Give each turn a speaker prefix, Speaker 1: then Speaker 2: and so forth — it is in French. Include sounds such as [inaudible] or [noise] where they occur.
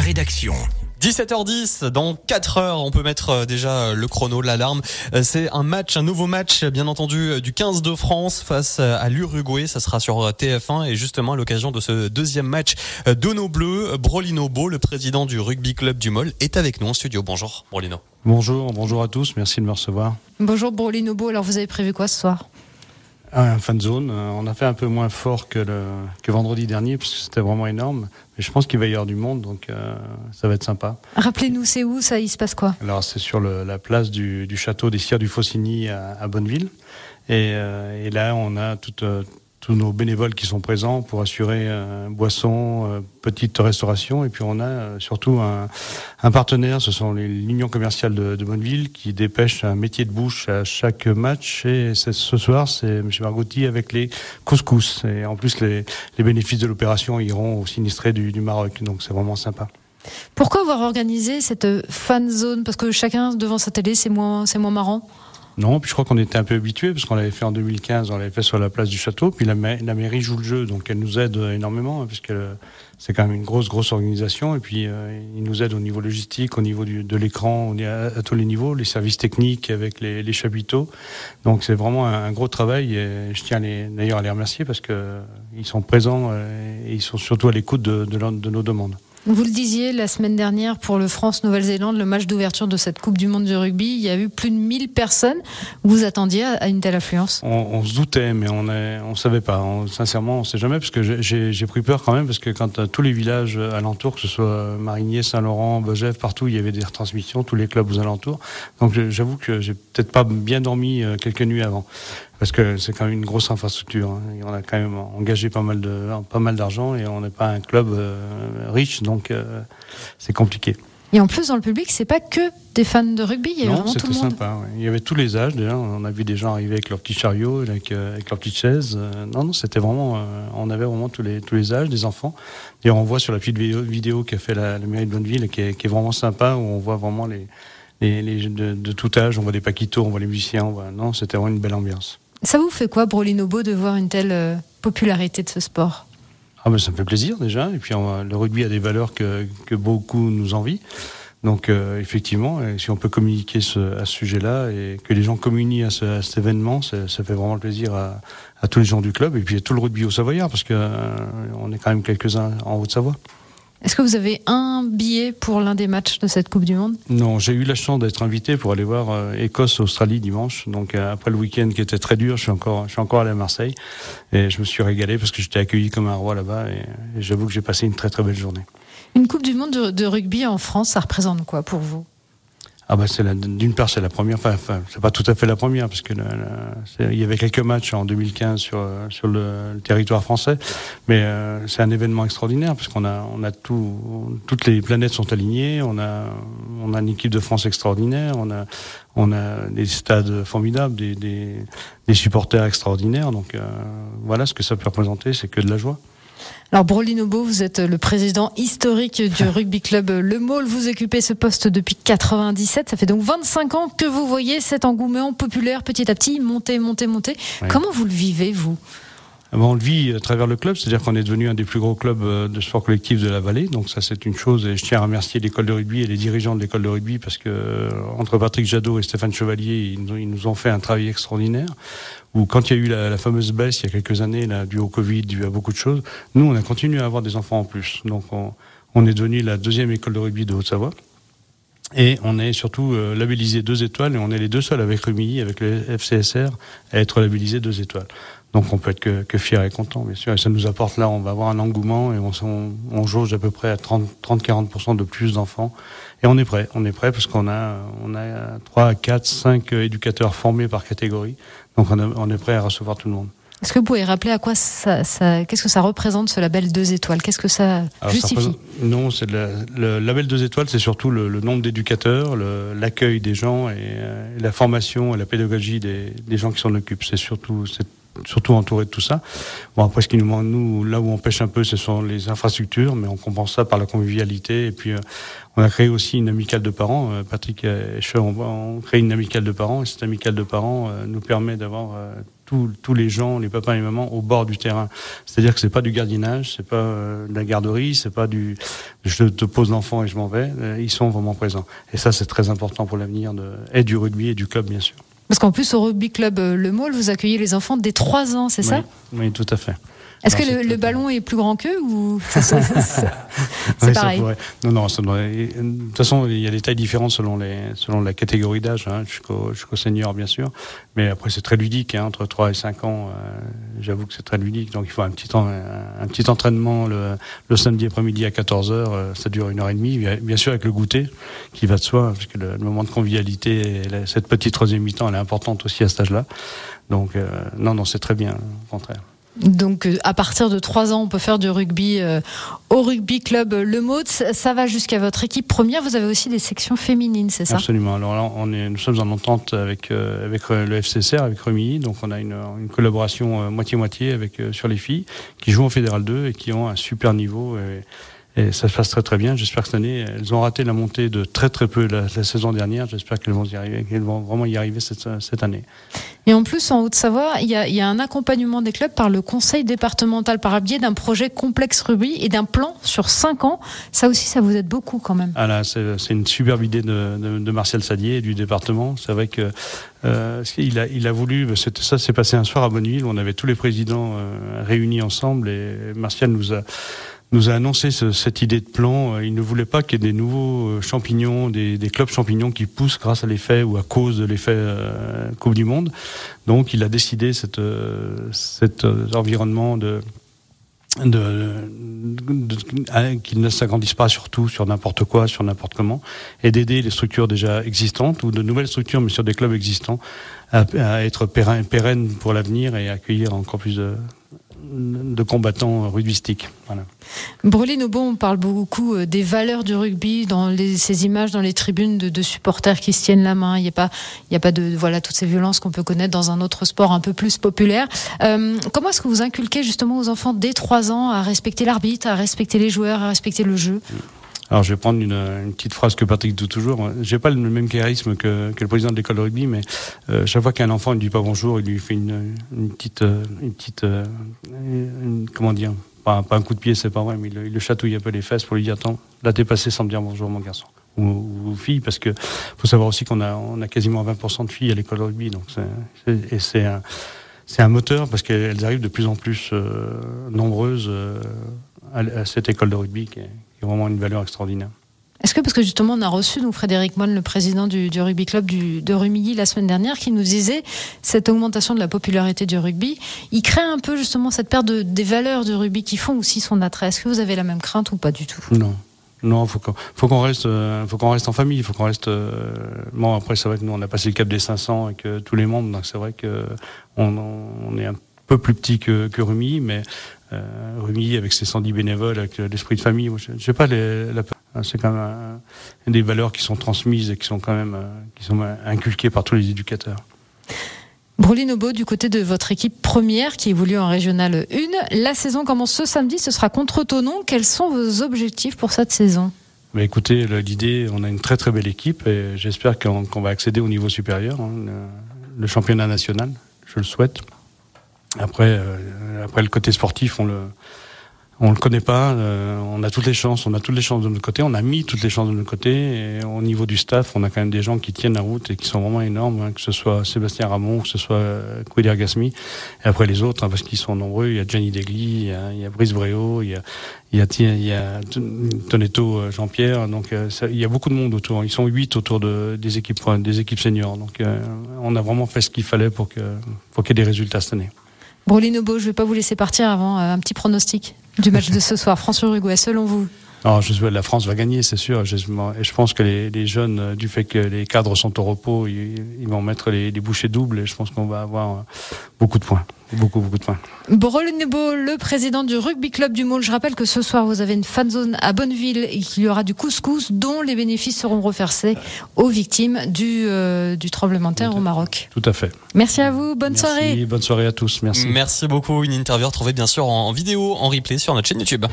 Speaker 1: la rédaction.
Speaker 2: 17h10, dans 4 heures, on peut mettre euh, déjà le chrono, l'alarme. Euh, c'est un match, un nouveau match, bien entendu, euh, du 15 de France face à l'Uruguay. Ça sera sur TF1 et justement à l'occasion de ce deuxième match de nos bleus, Brolino Beau, le président du rugby club du Mol, est avec nous en studio. Bonjour, Brolino.
Speaker 3: Bonjour, bonjour à tous. Merci de me recevoir.
Speaker 4: Bonjour, Brolino Beau. Alors, vous avez prévu quoi ce soir?
Speaker 3: Un fan zone. Euh, on a fait un peu moins fort que, le, que vendredi dernier, parce que c'était vraiment énorme. Mais je pense qu'il va y avoir du monde, donc euh, ça va être sympa.
Speaker 4: Rappelez-nous, c'est où ça Il se passe quoi?
Speaker 3: Alors, c'est sur le, la place du, du, château des Sires du Faucigny à, à Bonneville. Et, euh, et, là, on a toute, tous nos bénévoles qui sont présents pour assurer euh, boissons, euh, petite restauration. Et puis on a euh, surtout un, un, partenaire, ce sont l'Union commerciale de, de, Bonneville qui dépêche un métier de bouche à chaque match. Et ce soir, c'est M. Margotti avec les couscous. Et en plus, les, les bénéfices de l'opération iront au sinistré du, du Maroc. Donc c'est vraiment sympa.
Speaker 4: Pourquoi avoir organisé cette fan zone? Parce que chacun devant sa télé, c'est moins, c'est moins marrant?
Speaker 3: Non, puis je crois qu'on était un peu habitués, parce qu'on l'avait fait en 2015, on l'avait fait sur la place du château, puis la, mairie joue le jeu, donc elle nous aide énormément, hein, puisque c'est quand même une grosse, grosse organisation, et puis euh, il nous aide au niveau logistique, au niveau de l'écran, à, tous les niveaux, les services techniques avec les, les chapiteaux, donc c'est vraiment un, gros travail, et je tiens d'ailleurs à les remercier, parce qu'ils sont présents, euh, et ils sont surtout à l'écoute de, de nos demandes.
Speaker 4: Vous le disiez la semaine dernière pour le France-Nouvelle-Zélande, le match d'ouverture de cette Coupe du Monde de rugby, il y a eu plus de 1000 personnes. Vous attendiez à une telle affluence?
Speaker 3: On, se doutait, mais on ne savait pas. Sincèrement, on ne sait jamais, parce que j'ai pris peur quand même, parce que quand euh, tous les villages alentours, que ce soit Marigné, Saint-Laurent, Bogève, partout, il y avait des retransmissions, tous les clubs aux alentours. Donc j'avoue que j'ai peut-être pas bien dormi euh, quelques nuits avant parce que c'est quand même une grosse infrastructure. Hein. On a quand même engagé pas mal de pas mal d'argent et on n'est pas un club euh, riche, donc euh, c'est compliqué.
Speaker 4: Et en plus, dans le public, c'est pas que des fans de rugby, il y avait
Speaker 3: non,
Speaker 4: vraiment tout le monde.
Speaker 3: sympa. Ouais. Il y avait tous les âges déjà. On a vu des gens arriver avec leur petit chariot, avec, euh, avec leur petite chaise. Euh, non, non, c'était vraiment. On avait vraiment tous les tous les âges, des enfants. Et on voit sur la petite vidéo, vidéo qu'a fait la, la, mairie de Bonneville, qui est, qui est, vraiment sympa, où on voit vraiment les les, les de, de, tout âge. On voit des paquitos, on voit les musiciens. On voit... Non, c'était vraiment une belle ambiance.
Speaker 4: Ça vous fait quoi, Brolinobo, de voir une telle euh, popularité de ce sport?
Speaker 3: Ah ben, Ça me fait plaisir déjà. Et puis le rugby a des valeurs que, que beaucoup nous envient. Donc euh, effectivement, si on peut communiquer ce, à ce sujet-là et que les gens communient à, ce, à cet événement, ça fait vraiment plaisir à, à, tous les gens du club et puis à tout le rugby au Savoyard parce que euh, on est quand même quelques-uns en Haute-Savoie.
Speaker 4: Est-ce que vous avez un billet pour l'un des matchs de cette Coupe du Monde?
Speaker 3: Non, j'ai eu la chance d'être invité pour aller voir euh, Écosse-Australie dimanche. Donc euh, après le week-end qui était très dur, je suis encore, je suis encore allé à Marseille et je me suis régalé parce que j'étais accueilli comme un roi là-bas et, et j'avoue que j'ai passé une très très belle journée.
Speaker 4: Une Coupe du Monde de, de rugby en France, ça représente quoi pour vous?
Speaker 3: Ah bah c'est d'une part c'est la première, enfin, enfin c'est pas tout à fait la première parce que la, il y avait quelques matchs en 2015 sur sur le, le territoire français, mais euh, c'est un événement extraordinaire parce qu'on a on a tout, toutes les planètes sont alignées, on a on a une équipe de France extraordinaire, on a on a des stades formidables, des, des, des supporters extraordinaires, donc euh, voilà ce que ça peut représenter, c'est que de la joie.
Speaker 4: Alors Brolinobo, vous êtes le président historique du [laughs] rugby club Le Maule. Vous occupez ce poste depuis 97. Ça fait donc 25 ans que vous voyez cet engouement populaire petit à petit monter, monter, monter. Oui. Comment vous le vivez, vous?
Speaker 3: On le vit à travers le club, c'est-à-dire qu'on est devenu un des plus gros clubs de sport collectif de la vallée. Donc ça, c'est une chose. Et je tiens à remercier l'école de rugby et les dirigeants de l'école de rugby parce que entre Patrick Jadot et Stéphane Chevalier, ils nous, ont fait un travail extraordinaire. Où quand il y a eu la, la, fameuse baisse il y a quelques années, là, dû au Covid, dû à beaucoup de choses, nous, on a continué à avoir des enfants en plus. Donc on, on est devenu la deuxième école de rugby de Haute-Savoie. Et on est surtout euh, labellisé deux étoiles et on est les deux seuls avec Rumilly, avec le FCSR, à être labellisé deux étoiles. Donc on peut être que, que fier et content, bien sûr. Et ça nous apporte là, on va avoir un engouement et on, on, on jauge à peu près à 30-40% de plus d'enfants. Et on est prêt, on est prêt parce qu'on a, on a 3, 4, 5 éducateurs formés par catégorie. Donc on, a, on est prêt à recevoir tout le monde.
Speaker 4: Est-ce que vous pouvez rappeler à quoi ça, ça qu'est-ce que ça représente ce label 2 étoiles? Qu'est-ce que ça Alors, justifie? ça
Speaker 3: Non, c'est le, le, label 2 étoiles, c'est surtout le, le nombre d'éducateurs, l'accueil des gens et, euh, la formation et la pédagogie des, des gens qui s'en occupent. C'est surtout surtout entouré de tout ça. Bon, après, ce qui nous manque, nous, là où on pêche un peu, ce sont les infrastructures, mais on compense ça par la convivialité. Et puis, euh, on a créé aussi une amicale de parents. Euh, Patrick et Che, on, on crée une amicale de parents, et cette amicale de parents euh, nous permet d'avoir tous les gens, les papas et les mamans, au bord du terrain. C'est-à-dire que c'est pas du gardiennage, c'est pas euh, de la garderie, c'est pas du je te pose l'enfant et je m'en vais. Euh, ils sont vraiment présents. Et ça, c'est très important pour l'avenir et du rugby et du club, bien sûr.
Speaker 4: Parce qu'en plus, au rugby club Le Maul, vous accueillez les enfants dès 3 ans, c'est ça
Speaker 3: Oui, tout à fait.
Speaker 4: Est-ce que le, ballon est plus grand qu'eux ou [laughs] c'est pareil
Speaker 3: Non, non. de toute façon, il y a des tailles différentes selon les selon la catégorie d'âge, hein, jusqu'au jusqu'au senior bien sûr. Mais après, c'est très ludique. Hein, entre 3 et 5 ans, euh, j'avoue que c'est très ludique. Donc, il faut un petit un, petit entraînement le, le samedi après-midi à 14 h euh, Ça dure une heure et demie. Bien sûr, avec le goûter qui va de soi, parce que le, moment de convivialité, cette petite troisième mi-temps, elle importante aussi à cet âge-là. Donc, euh, non, non, c'est très bien, au contraire.
Speaker 4: Donc euh, à partir de 3 ans, on peut faire du rugby euh, au rugby club Le Mot. Ça va jusqu'à votre équipe première. Vous avez aussi des sections féminines, c'est ça?
Speaker 3: Absolument. Alors là, on est, nous sommes en entente avec euh, avec le FCCR, avec Remy. Donc on a une, une collaboration moitié-moitié avec sur les filles qui jouent en Fédéral 2 et qui ont un super niveau. Et, et ça se passe très très bien. J'espère que cette année, elles ont raté la montée de très très peu la, saison dernière. J'espère qu'elles vont y arriver, qu'elles vont vraiment y arriver cette, cette année.
Speaker 4: Et en plus, en Haute-Savoie, il y, a, il y a un accompagnement des clubs par le conseil départemental par biais d'un projet complexe rugby et d'un plan sur 5 ans. Ça aussi, ça vous aide beaucoup quand même.
Speaker 3: Ah là, c'est une superbe idée de, de, de, Martial Sadier et du département. C'est vrai que euh, il, a, il a voulu, ça s'est passé un soir à Bonneville, on avait tous les présidents euh, réunis ensemble et Martial nous a nous a annoncé cette idée de plan. Euh, il ne voulait pas qu'il y ait des nouveaux euh, champignons, des, des, clubs champignons qui poussent grâce à l'effet ou à cause de l'effet euh, Coupe du Monde. Donc il a décidé cette, cet environnement de, de, de, ne s'agrandissent pas sur tout, sur n'importe quoi, sur n'importe comment, et d'aider les structures déjà existantes ou de nouvelles structures, mais sur des clubs existants, à, à être pérennes pour l'avenir et accueillir encore plus de, de combattants rugbystiques. Voilà.
Speaker 4: Brûlé on parle beaucoup euh, des valeurs du rugby dans ces images dans les tribunes de, supporters qui se tiennent la main. Il n'y a pas, de voilà toutes ces violences qu'on peut connaître dans un autre sport un peu plus populaire. Euh, comment est-ce que vous inculquez justement aux enfants dès 3 ans à respecter l'arbitre, à respecter les joueurs, à respecter le jeu?
Speaker 3: Alors je vais prendre une, une, petite phrase que Patrick dit toujours. J'ai pas le même charisme que, que le président de l'école de rugby, mais euh, chaque fois qu'un enfant ne dit pas bonjour, il lui fait une, une petite, euh, une petite, euh, comment dire, pas, pas, un coup de pied, c'est pas vrai, mais il, le chatouille un peu les fesses pour lui dire attends, là t'es passé sans me dire bonjour mon garçon ou, ou fille, parce que faut savoir aussi qu'on a, on a quasiment 20% de filles à l'école de rugby, donc c'est, et c'est un, c'est un moteur parce qu'elles arrivent de plus en plus euh, nombreuses à, à, cette école de rugby qui est, qui vraiment une valeur extraordinaire.
Speaker 4: Est-ce que parce que justement on a reçu donc Frédéric Moine, le président du, du rugby club du, de Rumilly la semaine dernière, qui nous disait cette augmentation de la popularité du rugby, il crée un peu justement cette perte de, des valeurs du rugby qui font aussi son attrait. Est-ce que vous avez la même crainte ou pas du tout?
Speaker 3: Non. Non, faut qu'on, faut qu'on reste, euh, faut qu'on reste en famille, faut qu'on reste. Euh, bon, après, c'est vrai que nous, on a passé le cap des 500 avec euh, tous les membres, donc c'est vrai que on, on est un peu plus petit que, que Rumi, mais Rumi avec ses 110 bénévoles, avec l'esprit de famille, je, je sais pas, les, la, c'est quand même euh, des valeurs qui sont transmises et qui sont quand même euh, qui sont inculquées par tous les éducateurs.
Speaker 4: Brolin Nobo, du côté de votre équipe première qui évolue en régionale 1, la saison commence ce samedi, ce sera contre Tonon. Quels sont vos objectifs pour cette saison?
Speaker 3: Bah écoutez, l'idée, on a une très très belle équipe et j'espère qu'on va accéder au niveau supérieur, hein, le, le championnat national, je le souhaite. Après, euh, après le côté sportif, on le, on le connaît pas. Euh, on a toutes les chances, on a toutes les chances de notre côté. On a mis toutes les chances de notre côté. Et au niveau du staff, on a quand même des gens qui tiennent la route et qui sont vraiment énormes. Hein, que ce soit Sébastien Ramon, que ce soit euh, Quider Gasmi. Et après les autres, hein, parce qu'ils sont nombreux. Il y a Gianni Degli, il y a, il y a Brice Bréau, il y a, il y a, il y a Tonetto Jean-Pierre. Donc ça, il y a beaucoup de monde autour. Ils sont huit autour de, des équipes, des équipes seniors. Donc on a vraiment fait ce qu'il fallait pour que, pour qu'il y ait des résultats cette année.
Speaker 4: Brolin je ne vais pas vous laisser partir avant euh, un petit pronostic du match de ce soir. France-Uruguay, selon vous
Speaker 3: alors, je la France va gagner, c'est sûr. Je, et je pense que les, les, jeunes, euh, du fait que les cadres sont au repos, ils, ils vont mettre les, les, bouchées doubles et je pense qu'on va avoir euh, beaucoup de points. Beaucoup, beaucoup de points.
Speaker 4: Borol Nebo, le président du rugby club du Môle. Je rappelle que ce soir, vous avez une fan zone à Bonneville et qu'il y aura du couscous dont les bénéfices seront reversés aux victimes du, euh, du tremblement de terre au Maroc.
Speaker 3: Tout à fait.
Speaker 4: Merci à vous. Bonne
Speaker 3: Merci,
Speaker 4: soirée.
Speaker 3: Bonne soirée à tous. Merci.
Speaker 2: Merci beaucoup. Une interview retrouvée bien sûr en vidéo, en replay sur notre chaîne YouTube.